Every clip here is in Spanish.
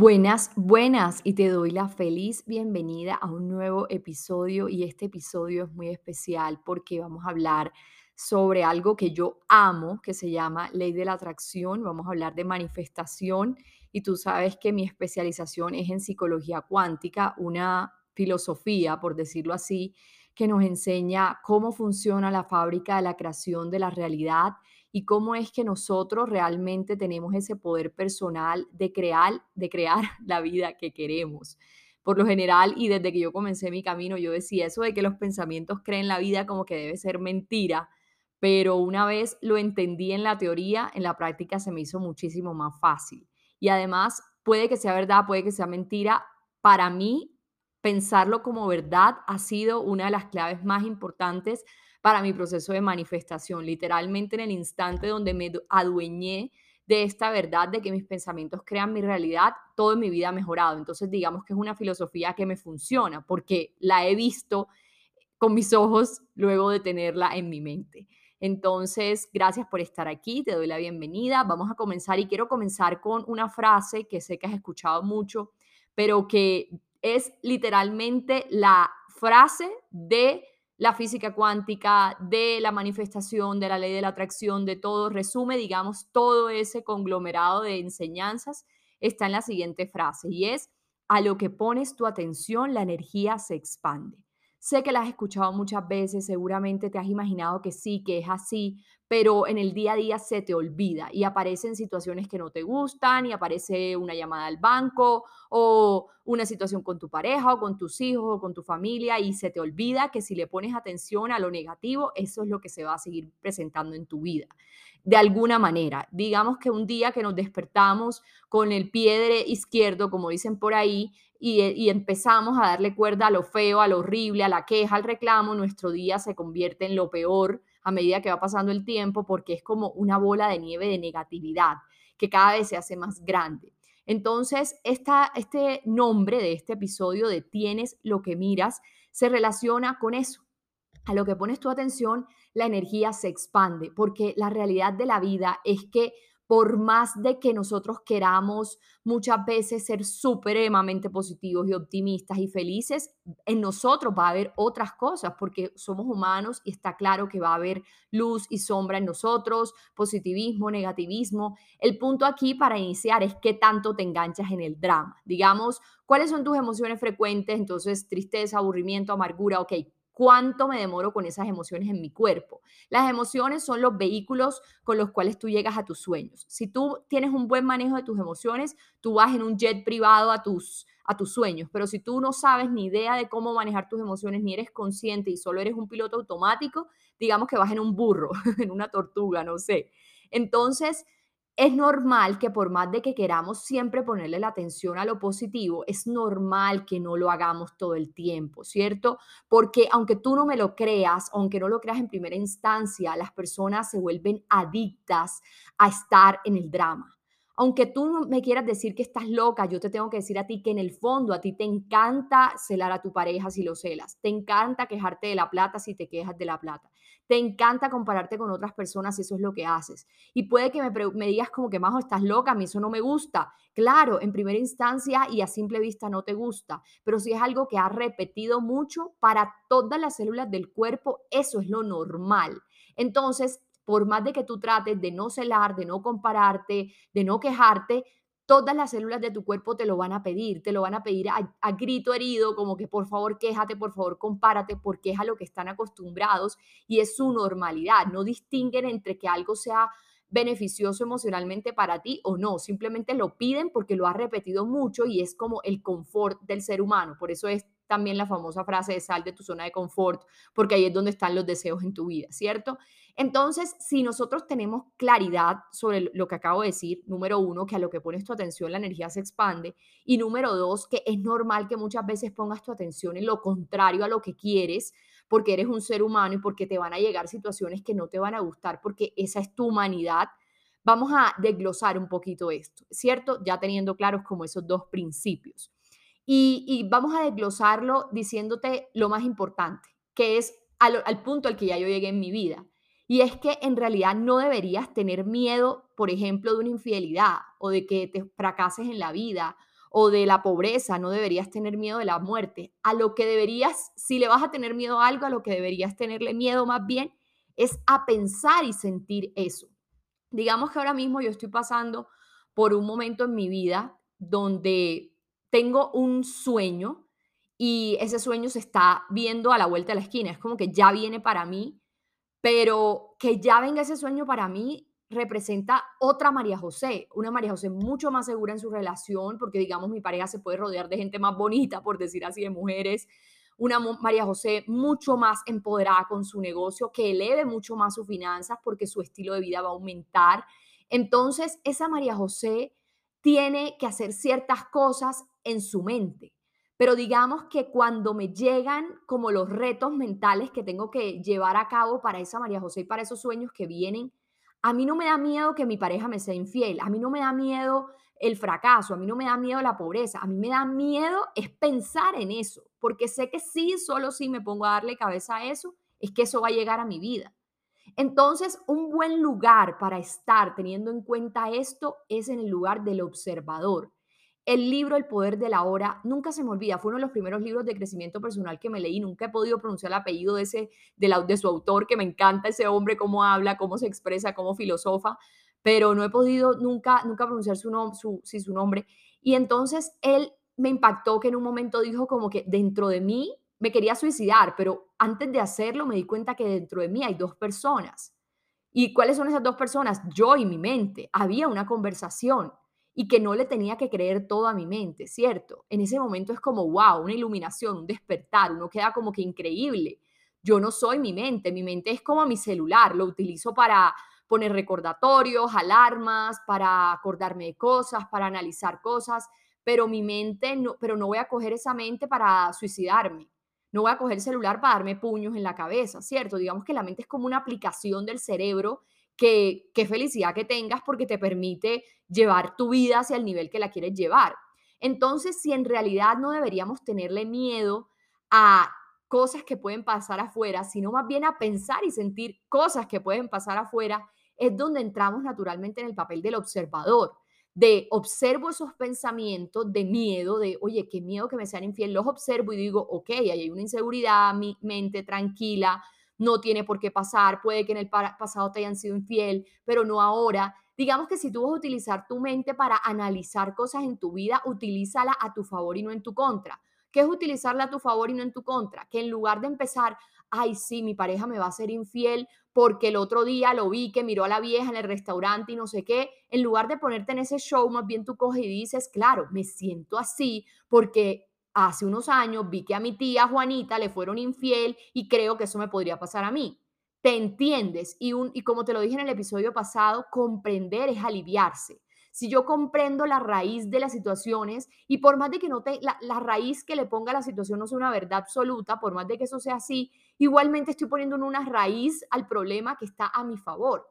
Buenas, buenas y te doy la feliz bienvenida a un nuevo episodio y este episodio es muy especial porque vamos a hablar sobre algo que yo amo, que se llama ley de la atracción, vamos a hablar de manifestación y tú sabes que mi especialización es en psicología cuántica, una filosofía, por decirlo así, que nos enseña cómo funciona la fábrica de la creación de la realidad y cómo es que nosotros realmente tenemos ese poder personal de crear, de crear la vida que queremos. Por lo general, y desde que yo comencé mi camino, yo decía eso de que los pensamientos creen la vida como que debe ser mentira, pero una vez lo entendí en la teoría, en la práctica se me hizo muchísimo más fácil. Y además, puede que sea verdad, puede que sea mentira. Para mí, pensarlo como verdad ha sido una de las claves más importantes para mi proceso de manifestación. Literalmente en el instante donde me adueñé de esta verdad de que mis pensamientos crean mi realidad, todo en mi vida ha mejorado. Entonces, digamos que es una filosofía que me funciona porque la he visto con mis ojos luego de tenerla en mi mente. Entonces, gracias por estar aquí, te doy la bienvenida. Vamos a comenzar y quiero comenzar con una frase que sé que has escuchado mucho, pero que es literalmente la frase de la física cuántica, de la manifestación, de la ley de la atracción, de todo, resume, digamos, todo ese conglomerado de enseñanzas, está en la siguiente frase y es, a lo que pones tu atención, la energía se expande. Sé que la has escuchado muchas veces, seguramente te has imaginado que sí, que es así, pero en el día a día se te olvida y aparecen situaciones que no te gustan y aparece una llamada al banco o una situación con tu pareja o con tus hijos o con tu familia y se te olvida que si le pones atención a lo negativo, eso es lo que se va a seguir presentando en tu vida. De alguna manera, digamos que un día que nos despertamos con el pie izquierdo, como dicen por ahí, eh, y, empezamos a darle cuerda a lo feo, a lo horrible, a la queja, al reclamo, nuestro día se convierte en lo peor a medida que va pasando el tiempo porque es como una bola de nieve de negatividad que cada vez se hace más grande. Entonces, esta, este nombre de este episodio de Tienes lo que miras se relaciona con eso. A lo que pones tu atención, la energía se expande, porque la realidad de la vida es que por más de que nosotros queramos muchas veces ser supremamente positivos y optimistas y felices, en nosotros va a haber otras cosas porque somos humanos y está claro que va a haber luz y sombra en nosotros, positivismo, negativismo. El punto aquí para iniciar es qué tanto te enganchas en el drama. Digamos, ¿cuáles son tus emociones frecuentes? Entonces, tristeza, aburrimiento, amargura, ok, cuánto me demoro con esas emociones en mi cuerpo. Las emociones son los vehículos con los cuales tú llegas a tus sueños. Si tú tienes un buen manejo de tus emociones, tú vas en un jet privado a tus a tus sueños, pero si tú no sabes ni idea de cómo manejar tus emociones, ni eres consciente y solo eres un piloto automático, digamos que vas en un burro, en una tortuga, no sé. Entonces, es normal que por más de que queramos siempre ponerle la atención a lo positivo, es normal que no lo hagamos todo el tiempo, ¿cierto? Porque aunque tú no me lo creas, aunque no lo creas en primera instancia, las personas se vuelven adictas a estar en el drama. Aunque tú me quieras decir que estás loca, yo te tengo que decir a ti que en el fondo a ti te encanta celar a tu pareja si lo celas, te encanta quejarte de la plata si te quejas de la plata, te encanta compararte con otras personas si eso es lo que haces. Y puede que me, me digas como que, Majo, estás loca, a mí eso no me gusta. Claro, en primera instancia y a simple vista no te gusta, pero si es algo que has repetido mucho para todas las células del cuerpo, eso es lo normal. Entonces, por más de que tú trates de no celar, de no compararte, de no quejarte, todas las células de tu cuerpo te lo van a pedir, te lo van a pedir a, grito herido, como que por favor quéjate, por favor compárate, porque es a lo que están acostumbrados y es su normalidad. No distinguen entre que algo sea beneficioso emocionalmente para ti o no, simplemente lo piden porque lo has repetido mucho y es como el confort del ser humano, por eso es también la famosa frase de sal de tu zona de confort, porque ahí es donde están los deseos en tu vida, ¿cierto? Entonces, si nosotros tenemos claridad sobre lo que acabo de decir, número uno, que a lo que pones tu atención la energía se expande, y número dos, que es normal que muchas veces pongas tu atención en lo contrario a lo que quieres, porque eres un ser humano y porque te van a llegar situaciones que no te van a gustar, porque esa es tu humanidad. Vamos a desglosar un poquito esto, ¿cierto? Ya teniendo claros como esos dos principios. Y, vamos a desglosarlo diciéndote lo más importante, que es al punto al que ya yo llegué en mi vida y es que en realidad no deberías tener miedo, por ejemplo, de una infidelidad o de que te fracases en la vida o de la pobreza, no deberías tener miedo de la muerte. A lo que deberías, si le vas a tener miedo a algo, a lo que deberías tenerle miedo más bien es a pensar y sentir eso. Digamos que ahora mismo yo estoy pasando por un momento en mi vida donde tengo un sueño y ese sueño se está viendo a la vuelta de la esquina. Es como que ya viene para mí pero que ya venga ese sueño para mí representa otra María José, una María José mucho más segura en su relación, porque digamos mi pareja se puede rodear de gente más bonita, por decir así, de mujeres, una María José mucho más empoderada con su negocio, que eleve mucho más sus finanzas porque su estilo de vida va a aumentar. Entonces, esa María José tiene que hacer ciertas cosas en su mente pero digamos que cuando me llegan como los retos mentales que tengo que llevar a cabo para esa María José y para esos sueños que vienen, a mí no me da miedo que mi pareja me sea infiel, a mí no me da miedo el fracaso, a mí no me da miedo la pobreza, a mí me da miedo es pensar en eso, porque sé que sí, solo si me pongo a darle cabeza a eso, es que eso va a llegar a mi vida. Entonces, un buen lugar para estar teniendo en cuenta esto es en el lugar del observador. El libro El Poder de la Hora nunca se me olvida, fue uno de los primeros libros de crecimiento personal que me leí, nunca he podido pronunciar el apellido de, ese, de, su autor, que me encanta ese hombre, cómo habla, cómo se expresa, cómo filosofa, pero no he podido nunca, nunca pronunciar su, su, su nombre. Y entonces él me impactó que en un momento dijo como que dentro de mí me quería suicidar, pero antes de hacerlo me di cuenta que dentro de mí hay dos personas. ¿Y cuáles son esas dos personas? Yo y mi mente. Había una conversación y que no le tenía que creer todo a mi mente, ¿cierto? En ese momento es como, wow, una iluminación, un despertar, uno queda como que increíble. Yo no soy mi mente, mi mente es como mi celular, lo utilizo para poner recordatorios, alarmas, para acordarme de cosas, para analizar cosas, pero mi mente, no, pero no voy a coger esa mente para suicidarme. No voy a coger el celular para darme puños en la cabeza, ¿cierto? Digamos que la mente es como una aplicación del cerebro que qué felicidad que tengas porque te permite llevar tu vida hacia el nivel que la quieres llevar. Entonces, si en realidad no deberíamos tenerle miedo a cosas que pueden pasar afuera, sino más bien a pensar y sentir cosas que pueden pasar afuera, es donde entramos naturalmente en el papel del observador, de observo esos pensamientos de miedo, de, oye, qué miedo que me sean infiel, los observo y digo, ok, hay una inseguridad, mi mente tranquila, no tiene por qué pasar, puede que en el pasado te hayan sido infiel, pero no ahora. Digamos que si tú vas a utilizar tu mente para analizar cosas en tu vida, utilízala a tu favor y no en tu contra. ¿Qué es utilizarla a tu favor y no en tu contra? Que en lugar de empezar, ay, sí, mi pareja me va a ser infiel porque el otro día lo vi que miró a la vieja en el restaurante y no sé qué, en lugar de ponerte en ese show, más bien tú coges y dices, claro, me siento así porque hace unos años vi que a mi tía Juanita le fueron infiel y creo que eso me podría pasar a mí. Te entiendes y, un, y como te lo dije en el episodio pasado, comprender es aliviarse. Si yo comprendo la raíz de las situaciones y por más de que no te, la, la raíz que le ponga a la situación no sea una verdad absoluta, por más de que eso sea así, igualmente estoy poniendo una raíz al problema que está a mi favor.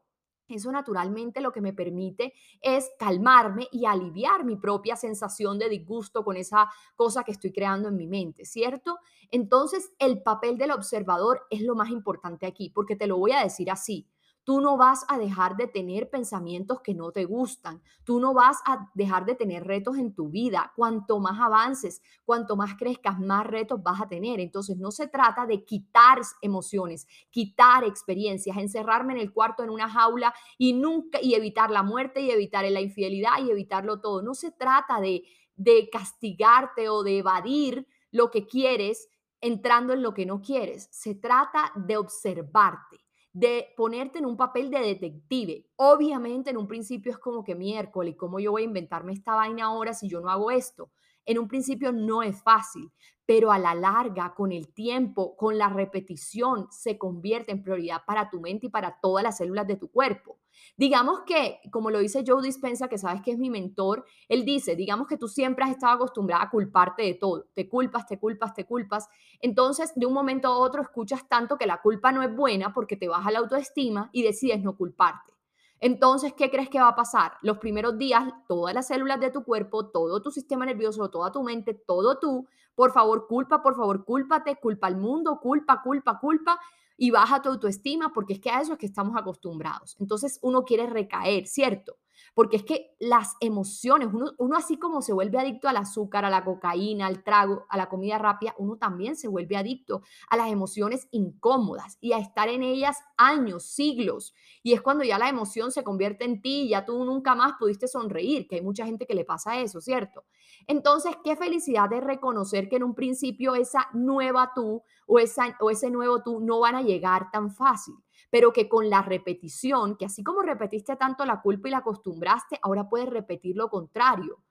Eso naturalmente lo que me permite es calmarme y aliviar mi propia sensación de disgusto con esa cosa que estoy creando en mi mente, ¿cierto? Entonces, el papel del observador es lo más importante aquí, porque te lo voy a decir así. Tú no vas a dejar de tener pensamientos que no te gustan. Tú no vas a dejar de tener retos en tu vida. Cuanto más avances, cuanto más crezcas, más retos vas a tener. Entonces no se trata de quitar emociones, quitar experiencias, encerrarme en el cuarto en una jaula y nunca y evitar la muerte y evitar la infidelidad y evitarlo todo. No se trata de de castigarte o de evadir lo que quieres entrando en lo que no quieres. Se trata de observarte de ponerte en un papel de detective. Obviamente en un principio es como que miércoles, ¿cómo yo voy a inventarme esta vaina ahora si yo no hago esto? En un principio no es fácil, pero a la larga, con el tiempo, con la repetición, se convierte en prioridad para tu mente y para todas las células de tu cuerpo. Digamos que, como lo dice Joe Dispensa, que sabes que es mi mentor, él dice, digamos que tú siempre has estado acostumbrada a culparte de todo, te culpas, te culpas, te culpas, entonces de un momento a otro escuchas tanto que la culpa no es buena porque te baja la autoestima y decides no culparte. Entonces, ¿qué crees que va a pasar? Los primeros días, todas las células de tu cuerpo, todo tu sistema nervioso, toda tu mente, todo tú, por favor, culpa, por favor, cúlpate, culpa al mundo, culpa, culpa, culpa, y baja tu autoestima, porque es que a eso es que estamos acostumbrados. Entonces, uno quiere recaer, ¿cierto? Porque es que las emociones, uno, así como se vuelve adicto al azúcar, a la cocaína, al trago, a la comida rápida, uno también se vuelve adicto a las emociones incómodas y a estar en ellas años, siglos. Y es cuando ya la emoción se convierte en ti y ya tú nunca más pudiste sonreír, que hay mucha gente que le pasa eso, ¿cierto? Entonces, qué felicidad de reconocer que en un principio esa nueva tú o, esa, o ese nuevo tú no van a llegar tan fácil pero que con la repetición, que así como repetiste tanto la culpa y la acostumbraste, ahora puedes repetir lo contrario.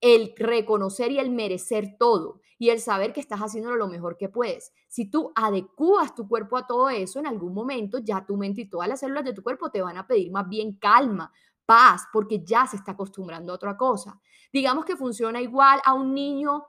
El reconocer y el merecer todo y el saber que estás haciéndolo lo mejor que puedes. Si tú adecuas tu cuerpo a todo eso, en algún momento ya tu mente y todas las células de tu cuerpo te van a pedir más bien calma, paz, porque ya se está acostumbrando a otra cosa. Digamos que funciona igual a un niño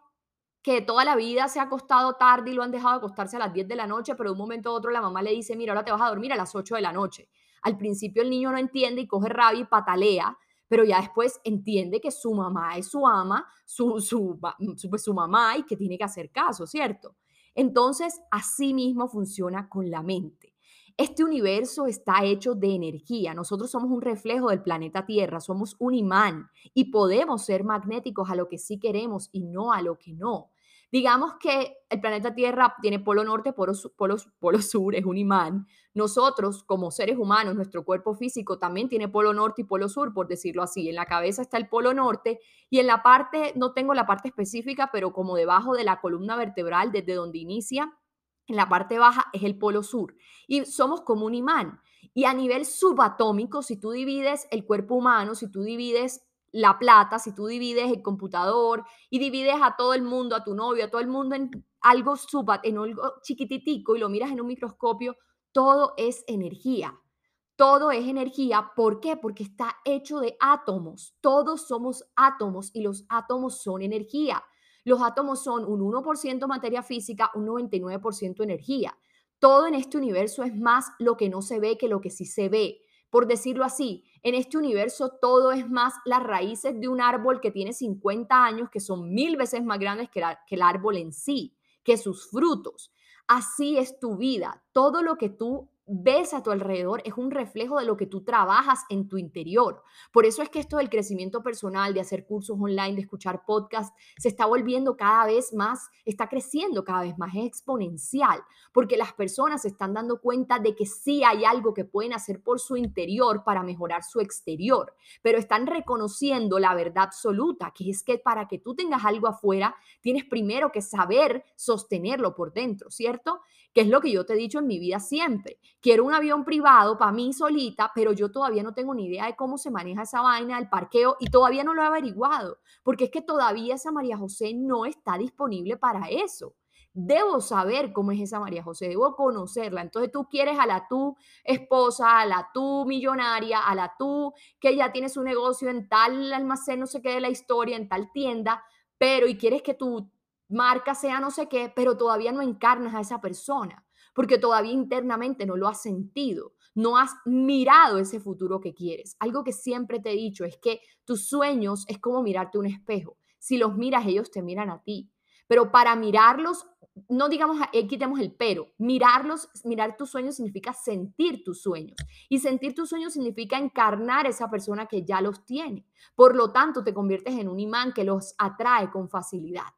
que toda la vida se ha acostado tarde y lo han dejado acostarse a las 10 de la noche, pero de un momento a otro la mamá le dice, mira, ahora te vas a dormir a las 8 de la noche. Al principio el niño no entiende y coge rabia y patalea, pero ya después entiende que su mamá es su ama, su, su, su, pues, su mamá y que tiene que hacer caso, ¿cierto? Entonces, así mismo funciona con la mente. Este universo está hecho de energía. Nosotros somos un reflejo del planeta Tierra, somos un imán y podemos ser magnéticos a lo que sí queremos y no a lo que no. Digamos que el planeta Tierra tiene polo norte, polo, polo, sur, es un imán. Nosotros, como seres humanos, nuestro cuerpo físico también tiene polo norte y polo sur, por decirlo así. En la cabeza está el polo norte y en la parte, no tengo la parte específica, pero como debajo de la columna vertebral, desde donde inicia, en la parte baja es el polo sur. Y somos como un imán. Y a nivel subatómico, si tú divides el cuerpo humano, si tú divides la plata, si tú divides el computador y divides a todo el mundo, a tu novio, a todo el mundo en algo en algo chiquititico y lo miras en un microscopio, todo es energía. Todo es energía. ¿Por qué? Porque está hecho de átomos. Todos somos átomos y los átomos son energía. Los átomos son un 1% materia física, un 99% energía. Todo en este universo es más lo que no se ve que lo que sí se ve. Por decirlo así, en este universo todo es más las raíces de un árbol que tiene 50 años, que son mil veces más grandes que, el árbol en sí, que sus frutos. Así es tu vida. Todo lo que tú ves a tu alrededor es un reflejo de lo que tú trabajas en tu interior. Por eso es que esto del crecimiento personal, de hacer cursos online, de escuchar podcasts, se está volviendo cada vez más, está creciendo cada vez más, exponencial, porque las personas se están dando cuenta de que sí hay algo que pueden hacer por su interior para mejorar su exterior, pero están reconociendo la verdad absoluta, que es que para que tú tengas algo afuera, tienes primero que saber sostenerlo por dentro, ¿cierto? Que es lo que yo te he dicho en mi vida siempre quiero un avión privado para mí solita, pero yo todavía no tengo ni idea de cómo se maneja esa vaina del parqueo y todavía no lo he averiguado, porque es que todavía esa María José no está disponible para eso. Debo saber cómo es esa María José, debo conocerla. Entonces tú quieres a la tu esposa, a la tu millonaria, a la tú que ya tiene su negocio en tal almacén, no sé qué de la historia, en tal tienda, pero y quieres que tu marca sea no sé qué, pero todavía no encarnas a esa persona porque todavía internamente no lo has sentido, no has mirado ese futuro que quieres. Algo que siempre te he dicho es que tus sueños es como mirarte un espejo. Si los miras, ellos te miran a ti. Pero para mirarlos, no digamos, aquí quitemos el pero, mirarlos, mirar tus sueños significa sentir tus sueños. Y sentir tus sueños significa encarnar esa persona que ya los tiene. Por lo tanto, te conviertes en un imán que los atrae con facilidad.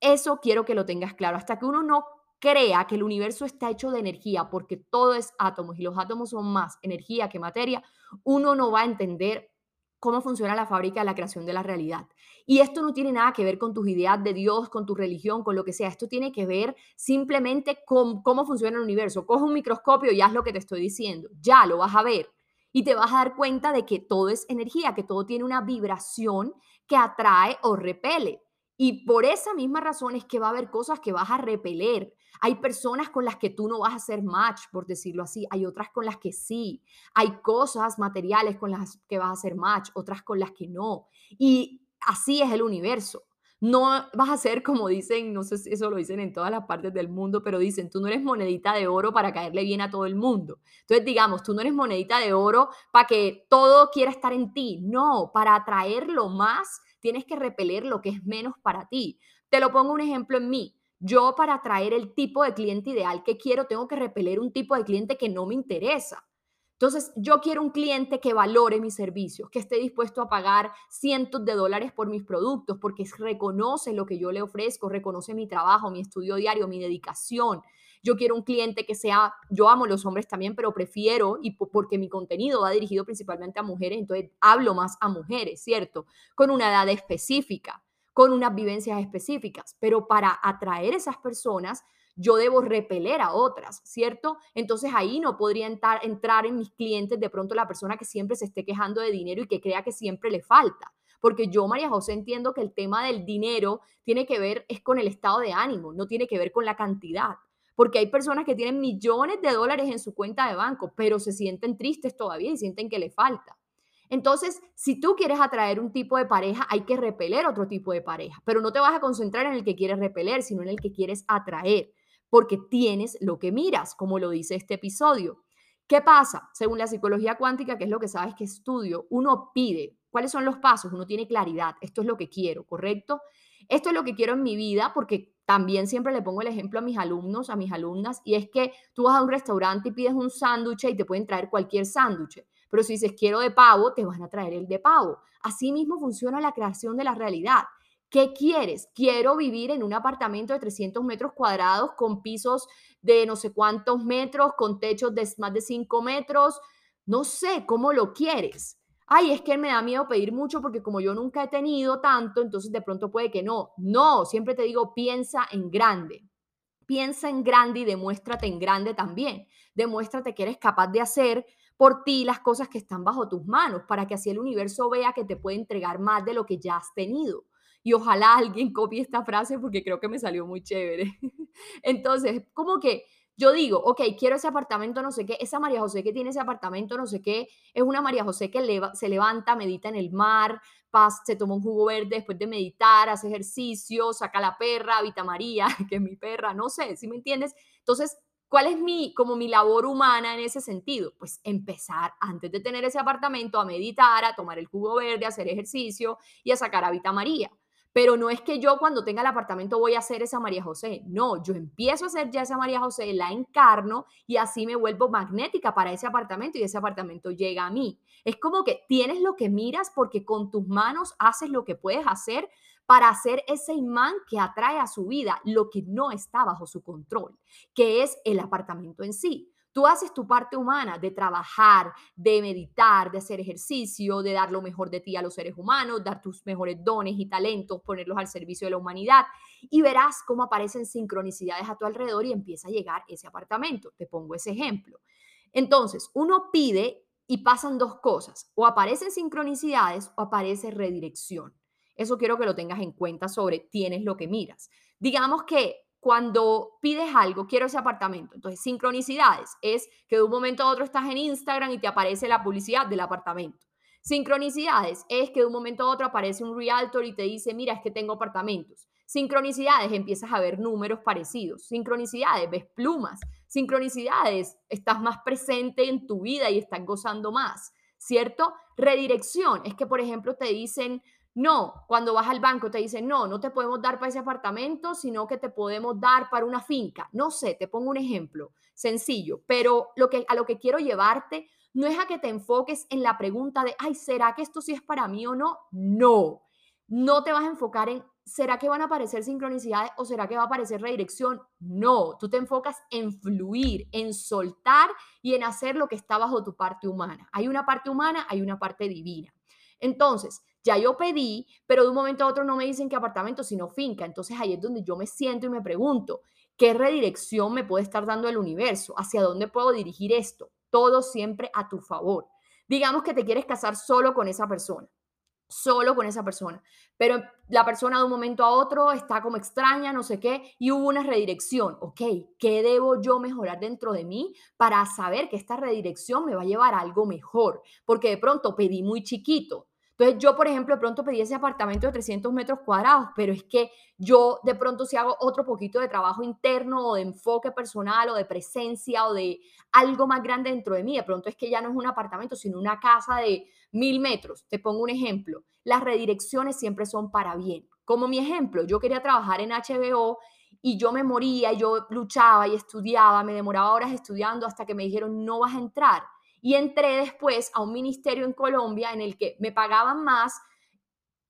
Eso quiero que lo tengas claro. Hasta que uno no crea que el universo está hecho de energía, porque todo es átomos y los átomos son más energía que materia, uno no va a entender cómo funciona la fábrica de la creación de la realidad. Y esto no tiene nada que ver con tus ideas de Dios, con tu religión, con lo que sea. Esto tiene que ver simplemente con cómo funciona el universo. Coge un microscopio y haz lo que te estoy diciendo. Ya lo vas a ver. Y te vas a dar cuenta de que todo es energía, que todo tiene una vibración que atrae o repele. Y por esa misma razón es que va a haber cosas que vas a repeler. Hay personas con las que tú no vas a hacer match, por decirlo así. Hay otras con las que sí. Hay cosas materiales con las que vas a hacer match, otras con las que no. Y así es el universo. No vas a ser como dicen, no sé si eso lo dicen en todas las partes del mundo, pero dicen, tú no eres monedita de oro para caerle bien a todo el mundo. Entonces, digamos, tú no eres monedita de oro para que todo quiera estar en ti. No, para atraerlo más, tienes que repeler lo que es menos para ti. Te lo pongo un ejemplo en mí. Yo para atraer el tipo de cliente ideal que quiero, tengo que repeler un tipo de cliente que no me interesa. Entonces, yo quiero un cliente que valore mis servicios, que esté dispuesto a pagar cientos de dólares por mis productos, porque reconoce lo que yo le ofrezco, reconoce mi trabajo, mi estudio diario, mi dedicación. Yo quiero un cliente que sea, yo amo los hombres también, pero prefiero, y porque mi contenido va dirigido principalmente a mujeres, entonces hablo más a mujeres, ¿cierto? Con una edad específica, con unas vivencias específicas, pero para atraer esas personas, yo debo repeler a otras, ¿cierto? Entonces ahí no podría entrar, entrar en mis clientes de pronto la persona que siempre se esté quejando de dinero y que crea que siempre le falta. Porque yo, María José, entiendo que el tema del dinero tiene que ver es con el estado de ánimo, no tiene que ver con la cantidad. Porque hay personas que tienen millones de dólares en su cuenta de banco, pero se sienten tristes todavía y sienten que le falta. Entonces, si tú quieres atraer un tipo de pareja, hay que repeler otro tipo de pareja, pero no te vas a concentrar en el que quieres repeler, sino en el que quieres atraer porque tienes lo que miras, como lo dice este episodio. ¿Qué pasa? Según la psicología cuántica, que es lo que sabes que estudio, uno pide, ¿cuáles son los pasos? Uno tiene claridad, esto es lo que quiero, ¿correcto? Esto es lo que quiero en mi vida porque también siempre le pongo el ejemplo a mis alumnos, a mis alumnas, y es que tú vas a un restaurante y pides un sándwich y te pueden traer cualquier sándwich, pero si dices quiero de pavo, te van a traer el de pavo. Así mismo funciona la creación de la realidad. ¿Qué quieres? Quiero vivir en un apartamento de 300 metros cuadrados con pisos de no sé cuántos metros, con techos de más de 5 metros. No sé cómo lo quieres. Ay, es que me da miedo pedir mucho porque como yo nunca he tenido tanto, entonces de pronto puede que no. No, siempre te digo, piensa en grande. Piensa en grande y demuéstrate en grande también. Demuéstrate que eres capaz de hacer por ti las cosas que están bajo tus manos para que así el universo vea que te puede entregar más de lo que ya has tenido y ojalá alguien copie esta frase porque creo que me salió muy chévere. Entonces, como que yo digo, ok, quiero ese apartamento, no sé qué, esa María José que tiene ese apartamento, no sé qué, es una María José que se levanta, medita en el mar, se toma un jugo verde después de meditar, hace ejercicio, saca la perra, habita María, que es mi perra, no sé, ¿sí me entiendes? Entonces, ¿cuál es mi, como mi labor humana en ese sentido? Pues empezar antes de tener ese apartamento a meditar, a tomar el jugo verde, a hacer ejercicio y a sacar habita María. Pero no es que yo cuando tenga el apartamento voy a ser esa María José. No, yo empiezo a ser ya esa María José, la encarno y así me vuelvo magnética para ese apartamento y ese apartamento llega a mí. Es como que tienes lo que miras porque con tus manos haces lo que puedes hacer para hacer ese imán que atrae a su vida lo que no está bajo su control, que es el apartamento en sí. Tú haces tu parte humana de trabajar, de meditar, de hacer ejercicio, de dar lo mejor de ti a los seres humanos, dar tus mejores dones y talentos, ponerlos al servicio de la humanidad y verás cómo aparecen sincronicidades a tu alrededor y empieza a llegar ese apartamento. Te pongo ese ejemplo. Entonces, uno pide y pasan dos cosas, o aparecen sincronicidades o aparece redirección. Eso quiero que lo tengas en cuenta sobre tienes lo que miras. Digamos que cuando pides algo, quiero ese apartamento. Entonces, sincronicidades es que de un momento a otro estás en Instagram y te aparece la publicidad del apartamento. Sincronicidades es que de un momento a otro aparece un realtor y te dice, mira, es que tengo apartamentos. Sincronicidades, empiezas a ver números parecidos. Sincronicidades, ves plumas. Sincronicidades, estás más presente en tu vida y estás gozando más, ¿cierto? Redirección es que, por ejemplo, te dicen, no, cuando vas al banco te dicen, no, no te podemos dar para ese apartamento, sino que te podemos dar para una finca. No sé, te pongo un ejemplo sencillo, pero lo que, a lo que quiero llevarte no es a que te enfoques en la pregunta de, ay, ¿será que esto sí es para mí o no? No, no te vas a enfocar en, ¿será que van a aparecer sincronicidades o será que va a aparecer redirección? No, tú te enfocas en fluir, en soltar y en hacer lo que está bajo tu parte humana. Hay una parte humana, hay una parte divina. Entonces, ya yo pedí, pero de un momento a otro no me dicen qué apartamento, sino finca. Entonces ahí es donde yo me siento y me pregunto, ¿qué redirección me puede estar dando el universo? ¿Hacia dónde puedo dirigir esto? Todo siempre a tu favor. Digamos que te quieres casar solo con esa persona. solo con esa persona. Pero la persona de un momento a otro está como extraña, no sé qué, y hubo una redirección. Ok, ¿qué debo yo mejorar dentro de mí para saber que esta redirección me va a llevar a algo mejor? Porque de pronto pedí muy chiquito. Entonces yo, por ejemplo, de pronto pedí ese apartamento de 300 metros cuadrados, pero es que yo de pronto si hago otro poquito de trabajo interno o de enfoque personal o de presencia o de algo más grande dentro de mí, de pronto es que ya no es un apartamento, sino una casa de mil metros. Te pongo un ejemplo. Las redirecciones siempre son para bien. Como mi ejemplo, yo quería trabajar en HBO y yo me moría, y yo luchaba y estudiaba, me demoraba horas estudiando hasta que me dijeron, no vas a entrar. Y entré después a un ministerio en Colombia en el que me pagaban más,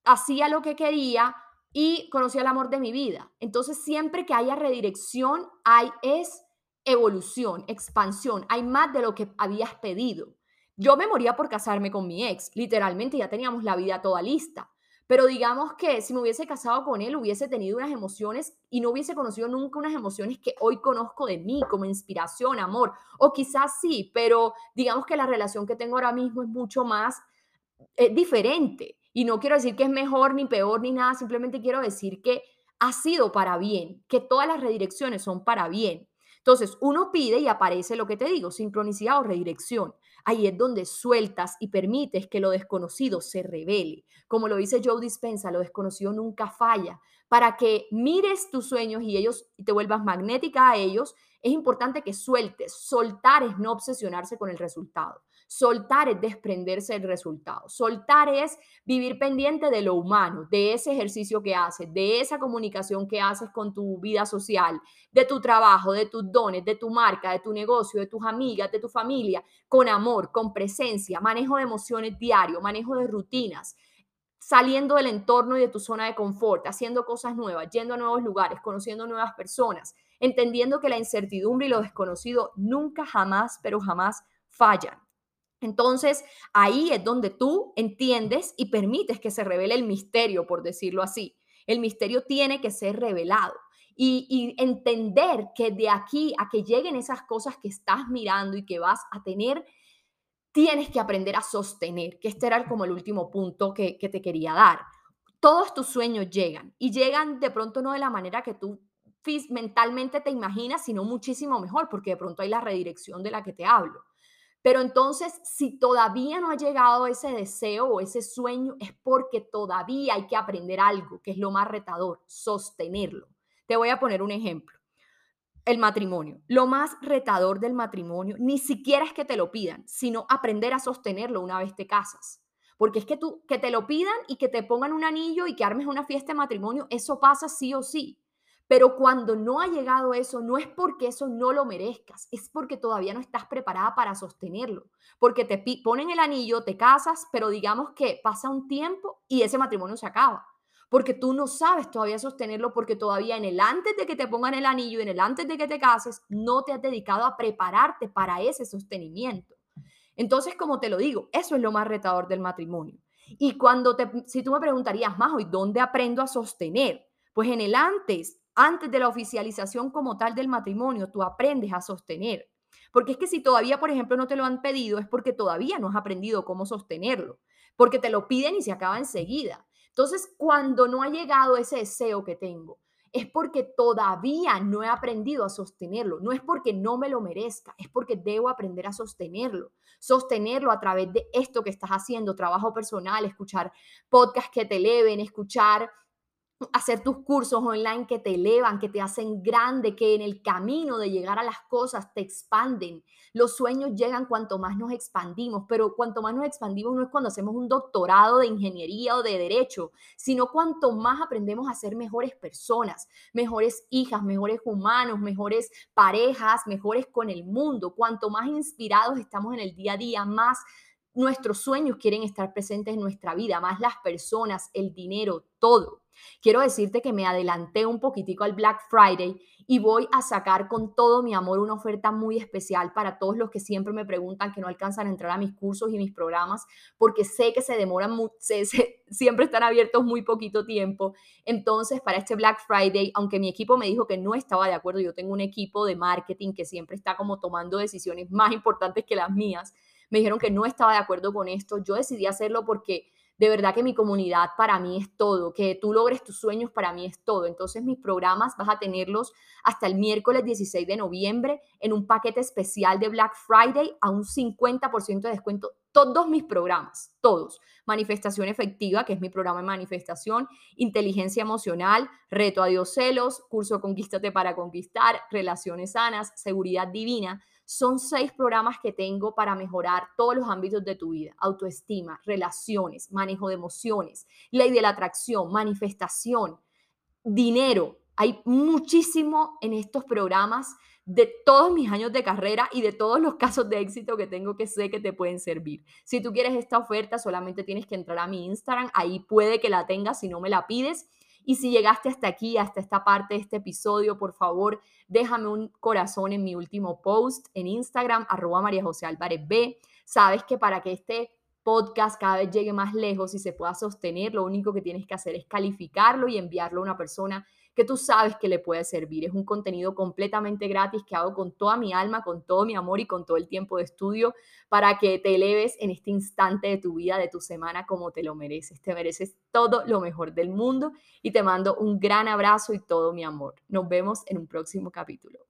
hacía lo que quería y conocí el amor de mi vida. Entonces, siempre que haya redirección, hay es evolución, expansión, hay más de lo que habías pedido. Yo me moría por casarme con mi ex, literalmente ya teníamos la vida toda lista. Pero digamos que si me hubiese casado con él, hubiese tenido unas emociones y no hubiese conocido nunca unas emociones que hoy conozco de mí, como inspiración, amor. O quizás sí, pero digamos que la relación que tengo ahora mismo es mucho más eh, diferente. Y no quiero decir que es mejor ni peor ni nada, simplemente quiero decir que ha sido para bien, que todas las redirecciones son para bien. Entonces, uno pide y aparece lo que te digo, sincronicidad o redirección. Ahí es donde sueltas y permites que lo desconocido se revele. Como lo dice Joe Dispensa, lo desconocido nunca falla. Para que mires tus sueños y ellos te vuelvas magnética a ellos, es importante que sueltes. Soltar es no obsesionarse con el resultado. Soltar es desprenderse del resultado. Soltar es vivir pendiente de lo humano, de ese ejercicio que haces, de esa comunicación que haces con tu vida social, de tu trabajo, de tus dones, de tu marca, de tu negocio, de tus amigas, de tu familia, con amor, con presencia, manejo de emociones diario, manejo de rutinas saliendo del entorno y de tu zona de confort, haciendo cosas nuevas, yendo a nuevos lugares, conociendo nuevas personas, entendiendo que la incertidumbre y lo desconocido nunca, jamás, pero jamás fallan. Entonces, ahí es donde tú entiendes y permites que se revele el misterio, por decirlo así. El misterio tiene que ser revelado. Y, entender que de aquí a que lleguen esas cosas que estás mirando y que vas a tener, tienes que aprender a sostener, que este era como el último punto que, que te quería dar. Todos tus sueños llegan y llegan de pronto no de la manera que tú mentalmente te imaginas, sino muchísimo mejor, porque de pronto hay la redirección de la que te hablo. Pero entonces, si todavía no ha llegado ese deseo o ese sueño, es porque todavía hay que aprender algo, que es lo más retador, sostenerlo. Te voy a poner un ejemplo. El matrimonio. Lo más retador del matrimonio ni siquiera es que te lo pidan, sino aprender a sostenerlo una vez te casas. Porque es que tú, que te lo pidan y que te pongan un anillo y que armes una fiesta de matrimonio, eso pasa sí o sí. Pero cuando no ha llegado eso, no es porque eso no lo merezcas, es porque todavía no estás preparada para sostenerlo. Porque te ponen el anillo, te casas, pero digamos que pasa un tiempo y ese matrimonio se acaba. Porque tú no sabes todavía sostenerlo porque todavía en el antes de que te pongan el anillo y en el antes de que te cases, no te has dedicado a prepararte para ese sostenimiento. Entonces, como te lo digo, eso es lo más retador del matrimonio. Y cuando te, si tú me preguntarías, más hoy, ¿dónde aprendo a sostener? Pues en el antes antes de la oficialización como tal del matrimonio, tú aprendes a sostener. Porque es que si todavía, por ejemplo, no te lo han pedido, es porque todavía no has aprendido cómo sostenerlo, porque te lo piden y se acaba enseguida. Entonces, cuando no ha llegado ese deseo que tengo, es porque todavía no he aprendido a sostenerlo. No es porque no me lo merezca, es porque debo aprender a sostenerlo. Sostenerlo a través de esto que estás haciendo, trabajo personal, escuchar podcasts que te eleven, escuchar hacer tus cursos online que te elevan, que te hacen grande, que en el camino de llegar a las cosas te expanden. Los sueños llegan cuanto más nos expandimos, pero cuanto más nos expandimos no es cuando hacemos un doctorado de ingeniería o de derecho, sino cuanto más aprendemos a ser mejores personas, mejores hijas, mejores humanos, mejores parejas, mejores con el mundo. Cuanto más inspirados estamos en el día a día, más nuestros sueños quieren estar presentes en nuestra vida, más las personas, el dinero, todo. Quiero decirte que me adelanté un poquitico al Black Friday y voy a sacar con todo mi amor una oferta muy especial para todos los que siempre me preguntan que no alcanzan a entrar a mis cursos y mis programas porque sé que se demoran, siempre están abiertos muy poquito tiempo. Entonces, para este Black Friday, aunque mi equipo me dijo que no estaba de acuerdo, yo tengo un equipo de marketing que siempre está como tomando decisiones más importantes que las mías, me dijeron que no estaba de acuerdo con esto, yo decidí hacerlo porque De verdad que mi comunidad para mí es todo, que tú logres tus sueños para mí es todo. Entonces mis programas vas a tenerlos hasta el miércoles 16 de noviembre en un paquete especial de Black Friday a un 50% de descuento. Todos mis programas, todos. Manifestación efectiva, que es mi programa de manifestación, inteligencia emocional, reto a Dios celos, curso Conquístate para conquistar, relaciones sanas, seguridad divina son seis programas que tengo para mejorar todos los ámbitos de tu vida. Autoestima, relaciones, manejo de emociones, ley de la atracción, manifestación, dinero. Hay muchísimo en estos programas de todos mis años de carrera y de todos los casos de éxito que tengo que sé que te pueden servir. Si tú quieres esta oferta, solamente tienes que entrar a mi Instagram, ahí puede que la tengas si no me la pides y si llegaste hasta aquí, hasta esta parte de este episodio, por favor, déjame un corazón en mi último post en Instagram, arroba María José Álvarez B. Sabes que para que este podcast cada vez llegue más lejos y se pueda sostener, lo único que tienes que hacer es calificarlo y enviarlo a una persona que tú sabes que le puede servir. Es un contenido completamente gratis que hago con toda mi alma, con todo mi amor y con todo el tiempo de estudio para que te eleves en este instante de tu vida, de tu semana, como te lo mereces. Te mereces todo lo mejor del mundo y te mando un gran abrazo y todo mi amor. Nos vemos en un próximo capítulo.